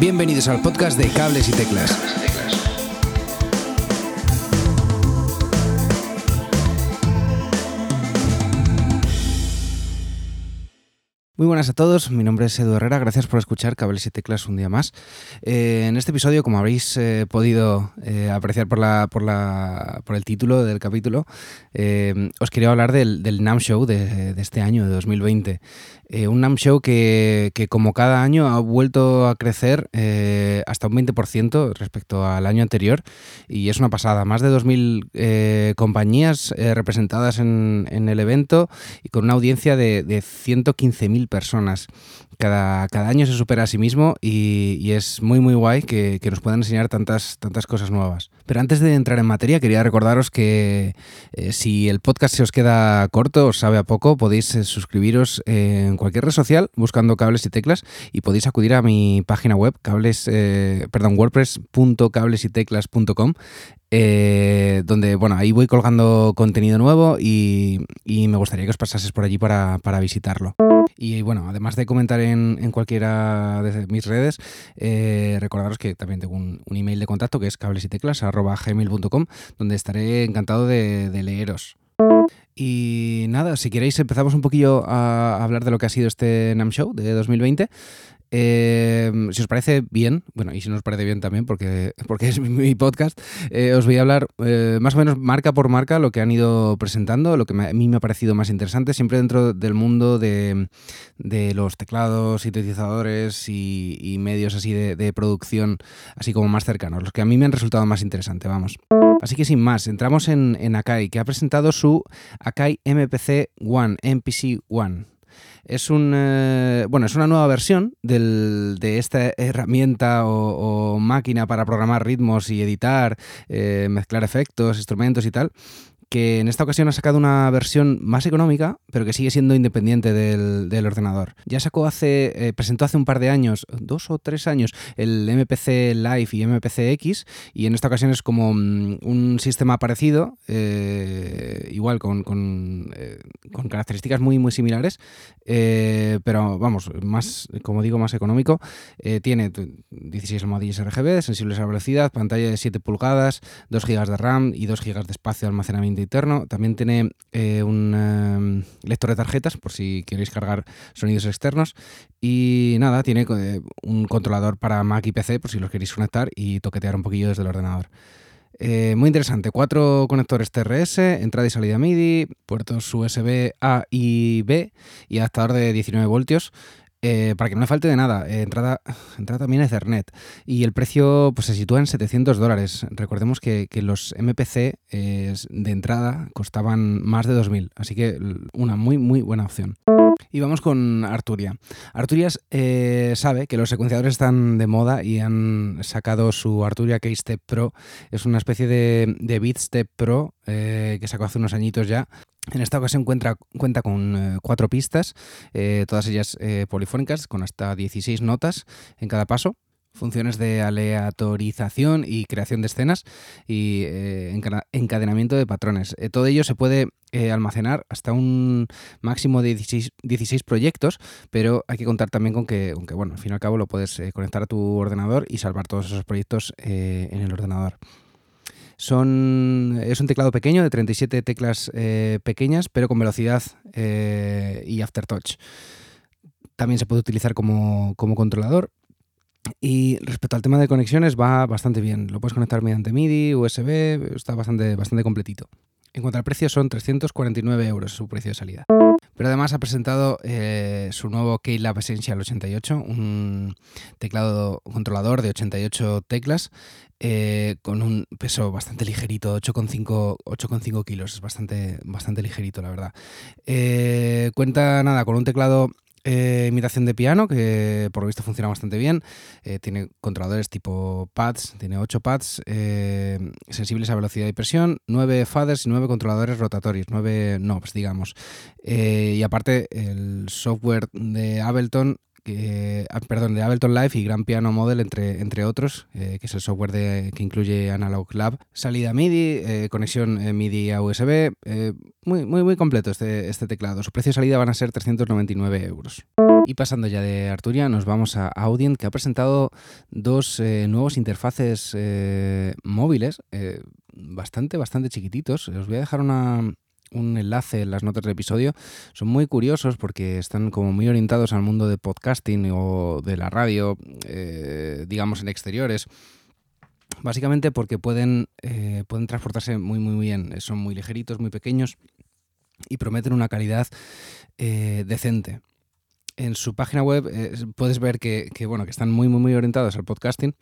Bienvenidos al podcast de Cables y Teclas. Muy buenas a todos, mi nombre es Edu Herrera, gracias por escuchar Cables y Teclas un día más. Eh, en este episodio, como habréis eh, podido eh, apreciar por, la, por, la, por, el título del capítulo, os quería hablar del, NAM Show de, este año, de 2020. Un NAM Show que, que, como cada año ha vuelto a crecer hasta un 20% respecto al año anterior y es una pasada. Más de 2.000 compañías representadas en, en, el evento y con una audiencia de, de 115.000 personas. Cada, cada, año se supera a sí mismo y, y es muy muy guay que, que, nos puedan enseñar tantas, tantas cosas nuevas. Pero antes de entrar en materia quería recordaros que eh, si el podcast se os queda corto, os sabe a poco, podéis eh, suscribiros en cualquier red social buscando cables y teclas y podéis acudir a mi página web cables, eh, perdón, wordpress.cablesyteclas.com donde, bueno, ahí voy colgando contenido nuevo y, y, me gustaría que os pasases por allí para, para visitarlo. Y bueno, además de comentar en, cualquiera de mis redes, eh, recordaros que también tengo un, email de contacto que es cablesyteclas.gmail.com donde estaré encantado de, de leeros. Y nada, si queréis empezamos un poquillo a hablar de lo que ha sido este NAM Show de 2020. Eh, si os parece bien, bueno, y si no os parece bien también, porque, porque es mi, podcast, eh, os voy a hablar eh, más o menos marca por marca lo que han ido presentando, lo que a mí me ha parecido más interesante, siempre dentro del mundo de, de los teclados, sintetizadores y, medios así de, producción, así como más cercanos, los que a mí me han resultado más interesantes, vamos. Así que sin más, entramos en, en Akai, que ha presentado su Akai MPC One, MPC One es un eh, bueno es una nueva versión del, de esta herramienta o, o, máquina para programar ritmos y editar eh, mezclar efectos instrumentos y tal que en esta ocasión ha sacado una versión más económica, pero que sigue siendo independiente del, del ordenador. Ya sacó hace, eh, presentó hace un par de años, dos o tres años, el MPC Live y MPC X, y en esta ocasión es como um, un sistema parecido, eh, igual con, eh, con, características muy, muy similares, pero vamos, más, como digo, más económico. Tiene 16 almohadillas RGB, sensibles a velocidad, pantalla de 7 pulgadas, 2 GB de RAM y 2 GB de espacio de almacenamiento interno. También tiene eh, un eh, lector de tarjetas por si queréis cargar sonidos externos. Y nada, tiene eh, un controlador para Mac y PC por si los queréis conectar y toquetear un poquillo desde el ordenador. Eh, muy interesante, cuatro conectores TRS, entrada y salida MIDI, puertos USB A y B y adaptador de 19 voltios. Eh, para que no le falte de nada, eh, entrada, entrada también Ethernet. Y el precio pues, se sitúa en 700 dólares. Recordemos que, que los MPC eh, de entrada costaban más de 2.000, así que una muy, muy buena opción. Y vamos con Arturia. Arturias eh, sabe que los secuenciadores están de moda y han sacado su Arturia Keystep Pro. Es una especie de, de Beatstep Pro eh, que sacó hace unos añitos ya. En esta ocasión cuenta, cuenta con eh, cuatro pistas, eh, todas ellas polifónicas, con hasta 16 notas en cada paso funciones de aleatorización y creación de escenas y eh, encadenamiento de patrones. Eh, todo ello se puede eh, almacenar hasta un máximo de 16, 16, proyectos, pero hay que contar también con que, aunque bueno, al fin y al cabo lo puedes conectar a tu ordenador y salvar todos esos proyectos en el ordenador. Son, es un teclado pequeño de 37 teclas pequeñas, pero con velocidad y aftertouch. También se puede utilizar como, como controlador y respecto al tema de conexiones va bastante bien. Lo puedes conectar mediante MIDI, USB, está bastante, bastante completito. En cuanto al precio son 349 euros su precio de salida. Pero además ha presentado eh, su nuevo Keylab Essential 88, un teclado controlador de 88 teclas eh, con un peso bastante ligerito, 8,5 kilos, es bastante, bastante ligerito la verdad. Eh, cuenta nada con un teclado eh, imitación de piano, que por lo visto funciona bastante bien. Eh, tiene controladores tipo pads, tiene 8 pads eh, sensibles a velocidad y presión, 9 faders y 9 controladores rotatorios, 9 knobs, digamos. Eh, y aparte, el software de Ableton ah, perdón, de Ableton Live y Grand Piano Model, entre, entre otros, que es el software que incluye Analog Lab. Salida MIDI, conexión MIDI a USB, muy, muy, muy completo este, este teclado. Su precio de salida van a ser 399 euros. Y pasando ya de Arturia, nos vamos a Audient, que ha presentado dos nuevos interfaces móviles bastante, bastante chiquititos. Os voy a dejar una, un enlace en las notas del episodio. Son muy curiosos porque están como muy orientados al mundo de podcasting o de la radio, eh, digamos en exteriores. Básicamente porque pueden, eh, pueden transportarse muy, muy bien. Son muy ligeritos, muy pequeños y prometen una calidad eh, decente. En su página web puedes ver que, que, bueno, que están muy, muy, muy orientados al podcasting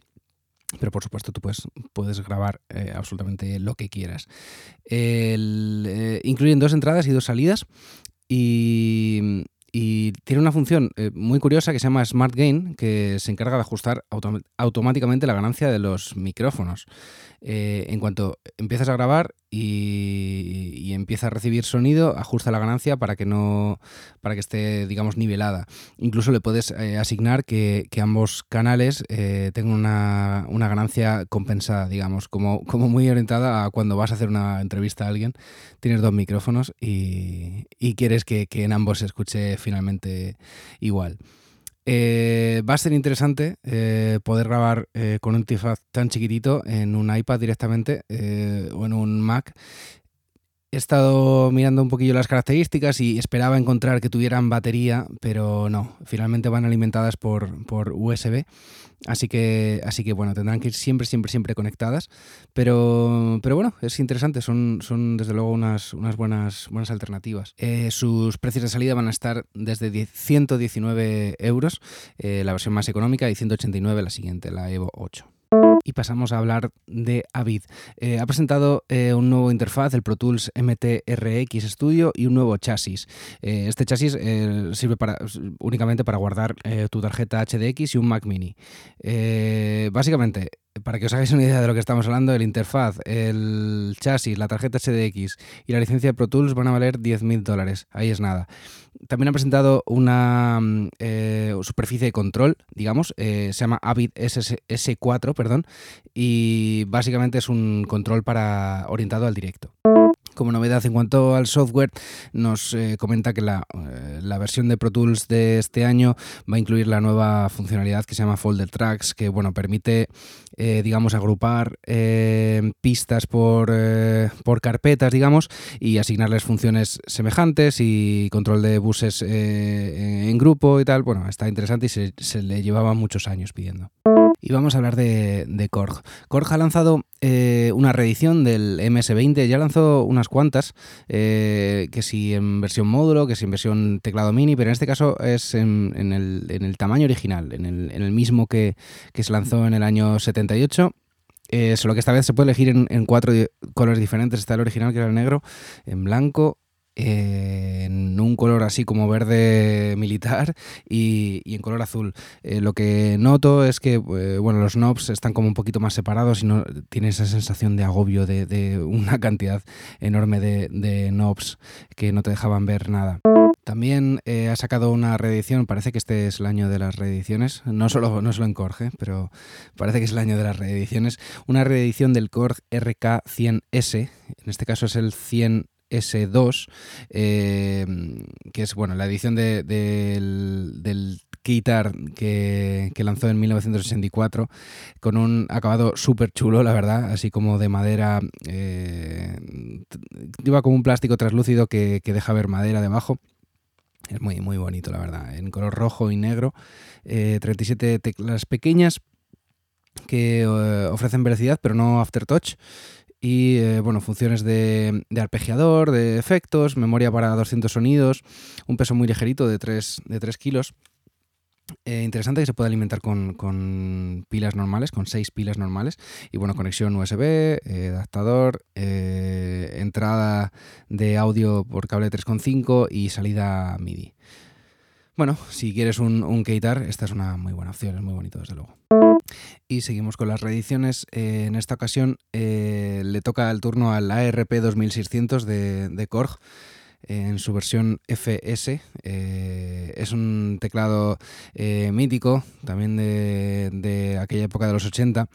pero por supuesto tú puedes, puedes grabar eh, absolutamente lo que quieras. Eh, incluyen dos entradas y dos salidas y, tiene una función eh, muy curiosa que se llama Smart Gain, que se encarga de ajustar automáticamente la ganancia de los micrófonos. En cuanto empiezas a grabar y, y, empieza a recibir sonido, ajusta la ganancia para que no para que esté, digamos, nivelada. Incluso le puedes eh, asignar que, ambos canales eh, tengan una, ganancia compensada, digamos, como, como muy orientada a cuando vas a hacer una entrevista a alguien, tienes dos micrófonos y, y quieres que, que en ambos se escuche finalmente igual. Eh, va a ser interesante eh, poder grabar eh, con un interfaz tan chiquitito en un iPad directamente o en un Mac He estado mirando un poquillo las características y esperaba encontrar que tuvieran batería, pero no, finalmente van alimentadas por, por USB. Así que, así que bueno, tendrán que ir siempre, siempre, siempre conectadas. Pero, pero bueno, es interesante, son, son desde luego unas, unas buenas, buenas alternativas. Eh, sus precios de salida van a estar desde 119 euros, eh, la versión más económica, y 189 la siguiente, la Evo 8 y pasamos a hablar de Avid. Eh, ha presentado eh, un nuevo interfaz, el Pro Tools MTRX Studio y un nuevo chasis. Eh, este chasis sirve únicamente para guardar tu tarjeta HDX y un Mac mini. básicamente, para que os hagáis una idea de lo que estamos hablando, el interfaz, el chasis, la tarjeta HDX y la licencia de Pro Tools van a valer 10.000 dólares. Ahí es nada. También ha presentado una mm, eh, superficie de control, digamos, eh, se llama Avid S 4 perdón, y básicamente es un control para orientado al directo. Como novedad en cuanto al software, nos eh, comenta que la, la, versión de Pro Tools de este año va a incluir la nueva funcionalidad que se llama Folder Tracks, que bueno, permite, digamos, agrupar pistas por, por, carpetas, digamos, y asignarles funciones semejantes y control de buses eh, en grupo y tal. Bueno, está interesante y se, le llevaba muchos años pidiendo. Y vamos a hablar de, de Korg. Korg ha lanzado eh, una reedición del MS-20, ya lanzó unas cuantas, eh, que si en versión módulo, que si en versión teclado mini, pero en este caso es en, el, tamaño original, en el, mismo que, se lanzó en el año 78. solo que esta vez se puede elegir en, en, cuatro colores diferentes. Está el original, que era el negro, en blanco, en un color así como verde militar y, en color azul. Eh, lo que noto es que eh, bueno, los knobs están como un poquito más separados y no tiene esa sensación de agobio de, una cantidad enorme de, knobs que no te dejaban ver nada. También eh, ha sacado una reedición, parece que este es el año de las reediciones, no solo, no solo en Korg, pero parece que es el año de las reediciones, una reedición del Korg RK100S, en este caso es el 100 S2, eh, que es bueno la edición de, del, del Guitar que, lanzó en 1964 con un acabado súper chulo, la verdad, así como de madera, eh, lleva como un plástico translúcido que, deja ver madera debajo. Es muy, muy bonito, la verdad, en color rojo y negro. 37 eh, teclas pequeñas que ofrecen velocidad, pero no aftertouch y eh, bueno, funciones de, arpegiador, de efectos, memoria para 200 sonidos, un peso muy ligerito de 3, de 3 kilos. Eh, interesante que se pueda alimentar con, pilas normales, con 6 pilas normales. Y bueno, conexión USB, eh, adaptador, entrada de audio por cable 3.5 y salida MIDI. Bueno, si quieres un, un Keitar, esta es una muy buena opción, es muy bonito desde luego. Y seguimos con las reediciones. Eh, en esta ocasión eh, le toca el turno al ARP 2600 de, de Korg. en su versión FS. Eh, es un teclado eh, mítico, también de, aquella época de los 80.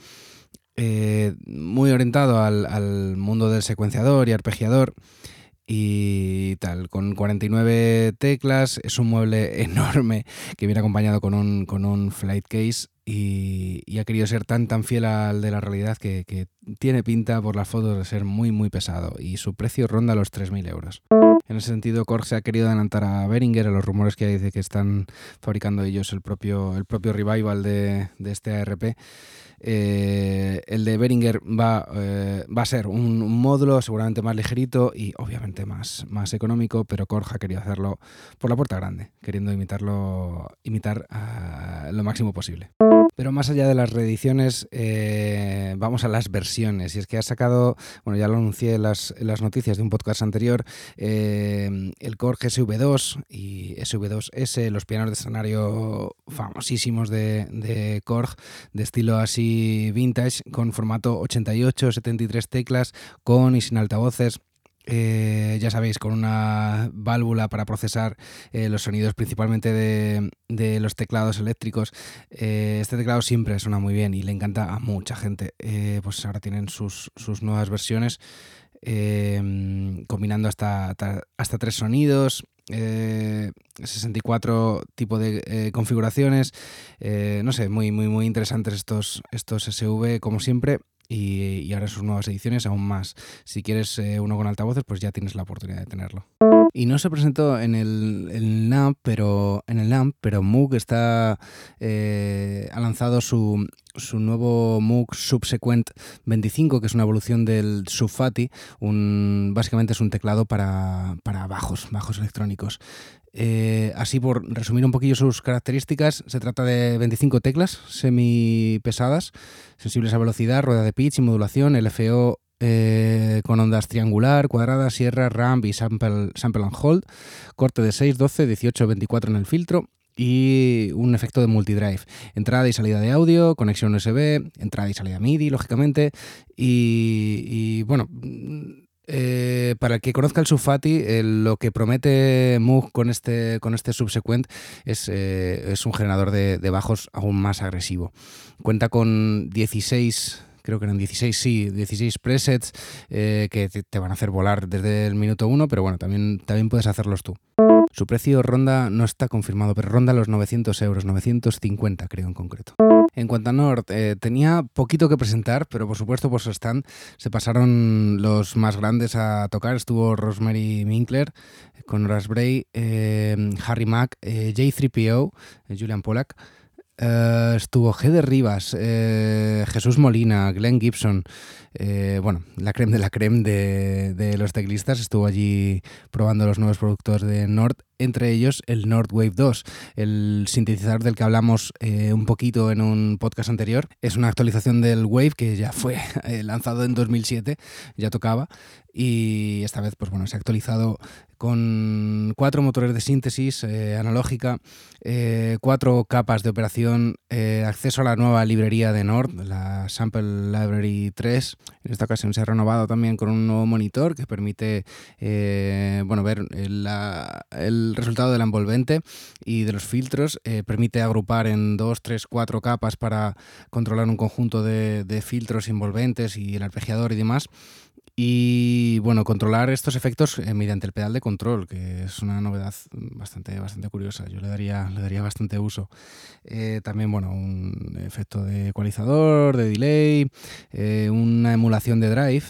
muy orientado al, al, mundo del secuenciador y arpegiador y tal, con 49 teclas, es un mueble enorme que viene acompañado con un, con un flight case y, ha querido ser tan tan fiel al de la realidad que, tiene pinta por las fotos de ser muy muy pesado y su precio ronda los 3.000 euros. En ese sentido, Korg se ha querido adelantar a Behringer, a los rumores que dice que están fabricando ellos el propio, el propio revival de, de este ARP eh, el de Beringer va, eh, va a ser un, módulo seguramente más ligerito y obviamente más, más económico, pero Korg ha querido hacerlo por la puerta grande, queriendo imitarlo, imitar lo máximo posible. Pero más allá de las reediciones, eh, vamos a las versiones. Y es que ha sacado, bueno, ya lo anuncié en las, noticias de un podcast anterior, el Korg SV2 y SV2S, los pianos de escenario famosísimos de Korg, de estilo así vintage con formato 88, 73 teclas, con y sin altavoces. Eh, ya sabéis, con una válvula para procesar eh, los sonidos principalmente de, los teclados eléctricos. Eh, este teclado siempre suena muy bien y le encanta a mucha gente. pues ahora tienen sus, nuevas versiones combinando hasta, hasta, tres sonidos. 64 tipos de configuraciones. no sé, muy, muy, muy interesantes estos, estos SV, como siempre y, ahora sus nuevas ediciones aún más. Si quieres eh, uno con altavoces, pues ya tienes la oportunidad de tenerlo. Y no se presentó en el, el NAMP, pero en el NAMP, pero Moog está eh, ha lanzado su, su nuevo Moog Subsequent 25, que es una evolución del Subfati. Un, básicamente es un teclado para, para bajos, bajos electrónicos. Eh, así por resumir un poquillo sus características, se trata de 25 teclas semi pesadas, sensibles a velocidad, rueda de pitch y modulación, LFO eh, con ondas triangular, cuadrada, sierra, ramp y sample, sample and hold, corte de 6, 12, 18, 24 en el filtro y un efecto de multidrive. Entrada y salida de audio, conexión USB, entrada y salida MIDI, lógicamente. y bueno, eh, para el que conozca el Subfati, lo que promete Moog con este, con este Subsequent es, eh, es un generador de, bajos aún más agresivo. Cuenta con 16 creo que eran 16, sí, 16 presets eh, que te, van a hacer volar desde el minuto 1, pero bueno, también, también puedes hacerlos tú. Su precio ronda, no está confirmado, pero ronda los 900 euros, 950 creo en concreto. En cuanto a Nord, eh, tenía poquito que presentar, pero por supuesto por su stand se pasaron los más grandes a tocar. Estuvo Rosemary Minkler con Raspberry, eh, Harry Mack, eh, J3PO, Julian Pollack. Estuvo Heather Rivas, Jesús Molina, Glenn Gibson, bueno, la creme de la creme de, de, los teclistas. Estuvo allí probando los nuevos productos de Nord entre ellos el Nordwave 2, el sintetizador del que hablamos eh, un poquito en un podcast anterior. Es una actualización del Wave que ya fue eh, lanzado en 2007, ya tocaba, y esta vez pues bueno, se ha actualizado con cuatro motores de síntesis eh, analógica, cuatro capas de operación, acceso a la nueva librería de Nord, la Sample Library 3. En esta ocasión se ha renovado también con un nuevo monitor que permite bueno, ver el el resultado de la envolvente y de los filtros. Eh, permite agrupar en dos, tres, cuatro capas para controlar un conjunto de, filtros envolventes y el arpegiador y demás. Y bueno, controlar estos efectos eh, mediante el pedal de control, que es una novedad bastante, bastante curiosa. Yo le daría, le daría bastante uso. Eh, también, bueno, un efecto de ecualizador, de delay, una emulación de drive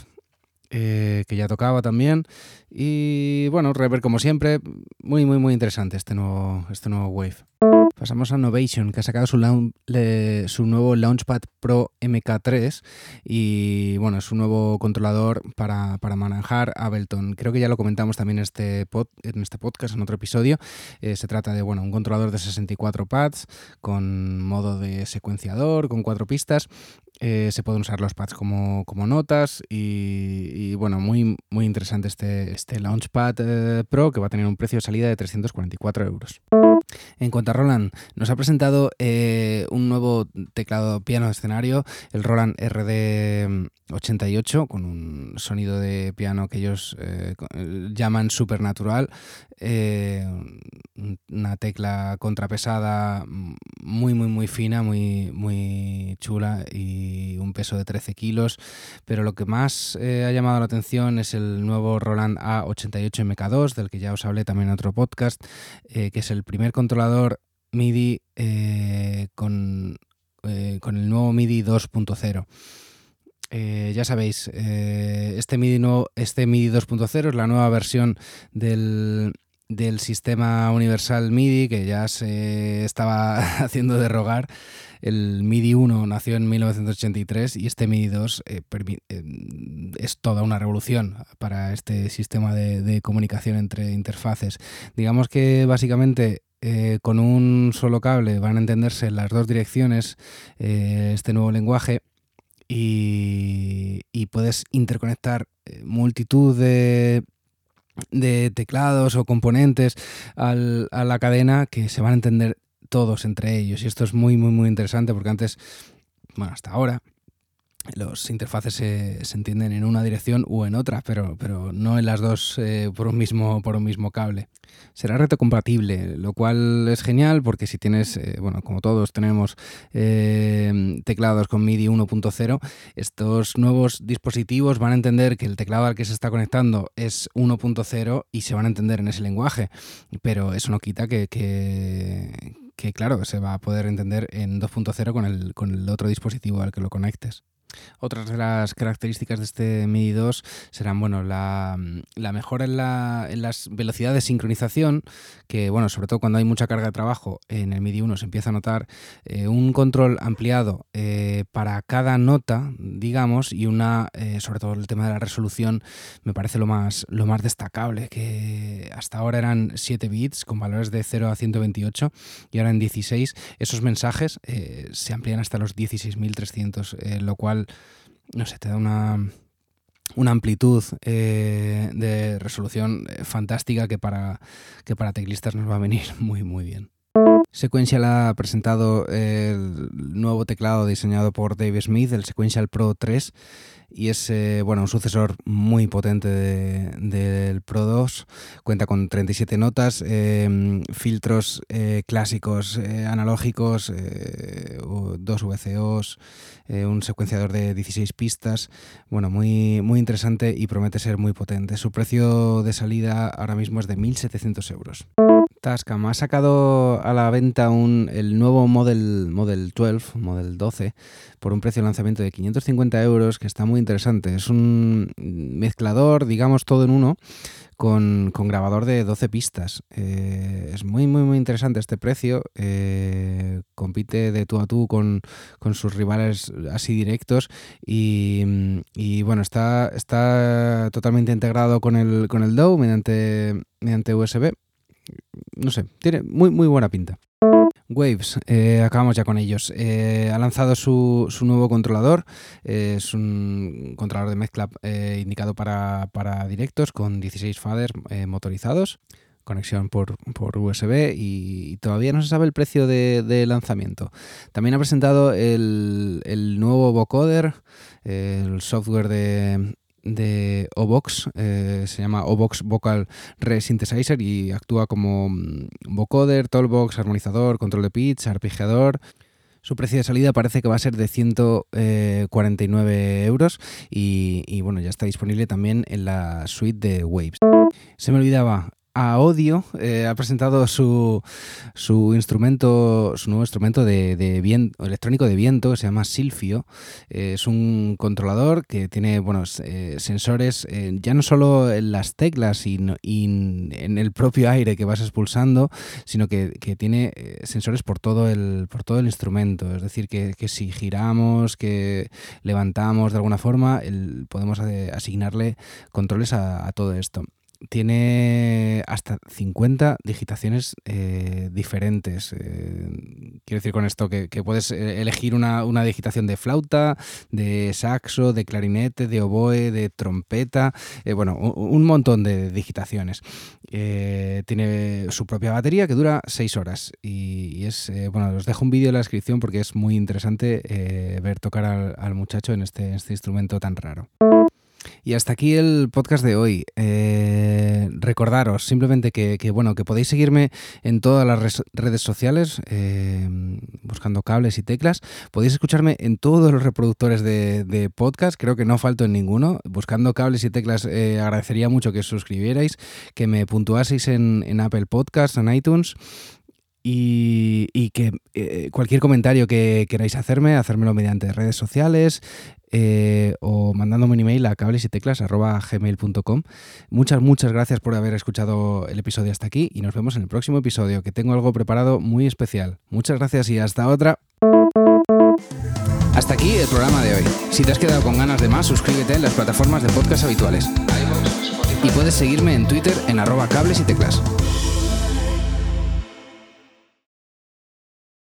eh, que ya tocaba también. Y bueno, Rever como siempre, muy, muy, muy interesante este nuevo, este nuevo Wave. Pasamos a Novation, que ha sacado su, nuevo Launchpad Pro MK3 y bueno, es un nuevo controlador para, manejar Ableton. Creo que ya lo comentamos también en este, en este podcast, en otro episodio. Eh, se trata de bueno, un controlador de 64 pads con modo de secuenciador, con cuatro pistas eh, se pueden usar los pads como, notas y, bueno, muy, muy interesante este, este Launchpad eh, Pro que va a tener un precio de salida de 344 euros. En cuanto a Roland, nos ha presentado eh, un nuevo teclado piano de escenario, el Roland RD88, con un sonido de piano que ellos eh, llaman supernatural, eh, una tecla contrapesada muy, muy, muy fina, muy, muy chula y un peso de 13 kilos. Pero lo que más ha llamado la atención es el nuevo Roland A88 MK2, del que ya os hablé también en otro podcast, que es el primer controlador MIDI eh, con, eh, con, el nuevo MIDI 2.0. Eh, ya sabéis, este MIDI, este MIDI 2.0 es la nueva versión del, del sistema universal MIDI que ya se estaba haciendo derrogar. El MIDI 1 nació en 1983 y este MIDI 2 es toda una revolución para este sistema de, de comunicación entre interfaces. Digamos que básicamente eh, con un solo cable van a entenderse las dos direcciones eh, este nuevo lenguaje y, puedes interconectar eh, multitud de, teclados o componentes a la cadena que se van a entender todos entre ellos. Y esto es muy, muy, muy interesante porque antes, bueno, hasta ahora, los interfaces se, entienden en una dirección o en otra, pero, pero no en las dos por, un mismo, por un mismo cable será retrocompatible, lo cual es genial porque si tienes, eh, bueno, como todos tenemos eh, teclados con MIDI 1.0, estos nuevos dispositivos van a entender que el teclado al que se está conectando es 1.0 y se van a entender en ese lenguaje, pero eso no quita que, que, claro, se va a poder entender en 2.0 con el, con el otro dispositivo al que lo conectes. Otras de las características de este MIDI 2 serán bueno, la, mejora en, las velocidades de sincronización, que bueno, sobre todo cuando hay mucha carga de trabajo en el MIDI 1 se empieza a notar eh, un control ampliado eh, para cada nota, digamos, y una, eh, sobre todo el tema de la resolución, me parece lo más, lo más destacable, que hasta ahora eran 7 bits con valores de 0 a 128 y ahora en 16 esos mensajes se amplían hasta los 16.300, lo cual no sé, te da una, una amplitud eh, de resolución eh, fantástica que para, que para teclistas nos va a venir muy, muy bien. Sequential ha presentado el nuevo teclado diseñado por Dave Smith, el Sequential Pro 3, y es eh, bueno, un sucesor muy potente del Pro 2. Cuenta con 37 notas, em, filtros eh, clásicos eh, analógicos, dos VCOs, un secuenciador de 16 pistas. Bueno, muy, muy interesante y promete ser muy potente. Su precio de salida ahora mismo es de 1.700 euros. Tascam ha sacado a la venta un, el nuevo Model, Model 12, Model 12, por un precio de lanzamiento de 550 euros, que está muy interesante. Es un mezclador, digamos, todo en uno, con, grabador de 12 pistas. Eh, es muy, muy, muy interesante este precio. Eh, compite de tú a tú con, sus rivales así directos y, bueno, está, está totalmente integrado con el, con el DAW mediante, mediante USB no sé, tiene muy, muy buena pinta. Waves, eh, acabamos ya con ellos. Eh, ha lanzado su, nuevo controlador. Eh, es un controlador de mezcla indicado para, directos con 16 faders motorizados. Conexión por, USB y, todavía no se sabe el precio de, lanzamiento. También ha presentado el, el nuevo vocoder, el software de, de Obox, eh, se llama Obox Vocal Resynthesizer y actúa como mm, vocoder, tollbox, armonizador, control de pitch, arpegiador. Su precio de salida parece que va a ser de 149 eh, euros y, y, bueno, ya está disponible también en la suite de Waves. Se me olvidaba, Audio eh, ha presentado su, su, instrumento, su nuevo instrumento de, viento, electrónico de viento que se llama Silfio. Eh, es un controlador que tiene buenos eh, sensores ya no solo en las teclas y, en el propio aire que vas expulsando, sino que, tiene sensores por todo el por todo el instrumento. Es decir, que, si giramos, que levantamos de alguna forma, podemos asignarle controles a todo esto. Tiene hasta 50 digitaciones eh, diferentes. Eh, quiero decir con esto que, puedes eh, elegir una, digitación de flauta, de saxo, de clarinete, de oboe, de trompeta, bueno, un, montón de digitaciones. tiene su propia batería que dura 6 horas y, es, bueno, os dejo un vídeo en la descripción porque es muy interesante ver tocar al, muchacho en este, este instrumento tan raro. Y hasta aquí el podcast de hoy. Eh, recordaros simplemente que, bueno, que podéis seguirme en todas las redes sociales, eh, buscando cables y teclas. Podéis escucharme en todos los reproductores de, podcast, creo que no falto en ninguno. Buscando cables y teclas, eh, agradecería mucho que os suscribierais, que me puntuaseis en, en Apple Podcasts, en iTunes. Y, que cualquier comentario que queráis hacerme, hacérmelo mediante redes sociales, eh, o mandándome un email a cables y teclas. Muchas, muchas gracias por haber escuchado el episodio hasta aquí y nos vemos en el próximo episodio, que tengo algo preparado muy especial. Muchas gracias y hasta otra. Hasta aquí el programa de hoy. Si te has quedado con ganas de más, suscríbete en las plataformas de podcast habituales. Y puedes seguirme en Twitter en arroba.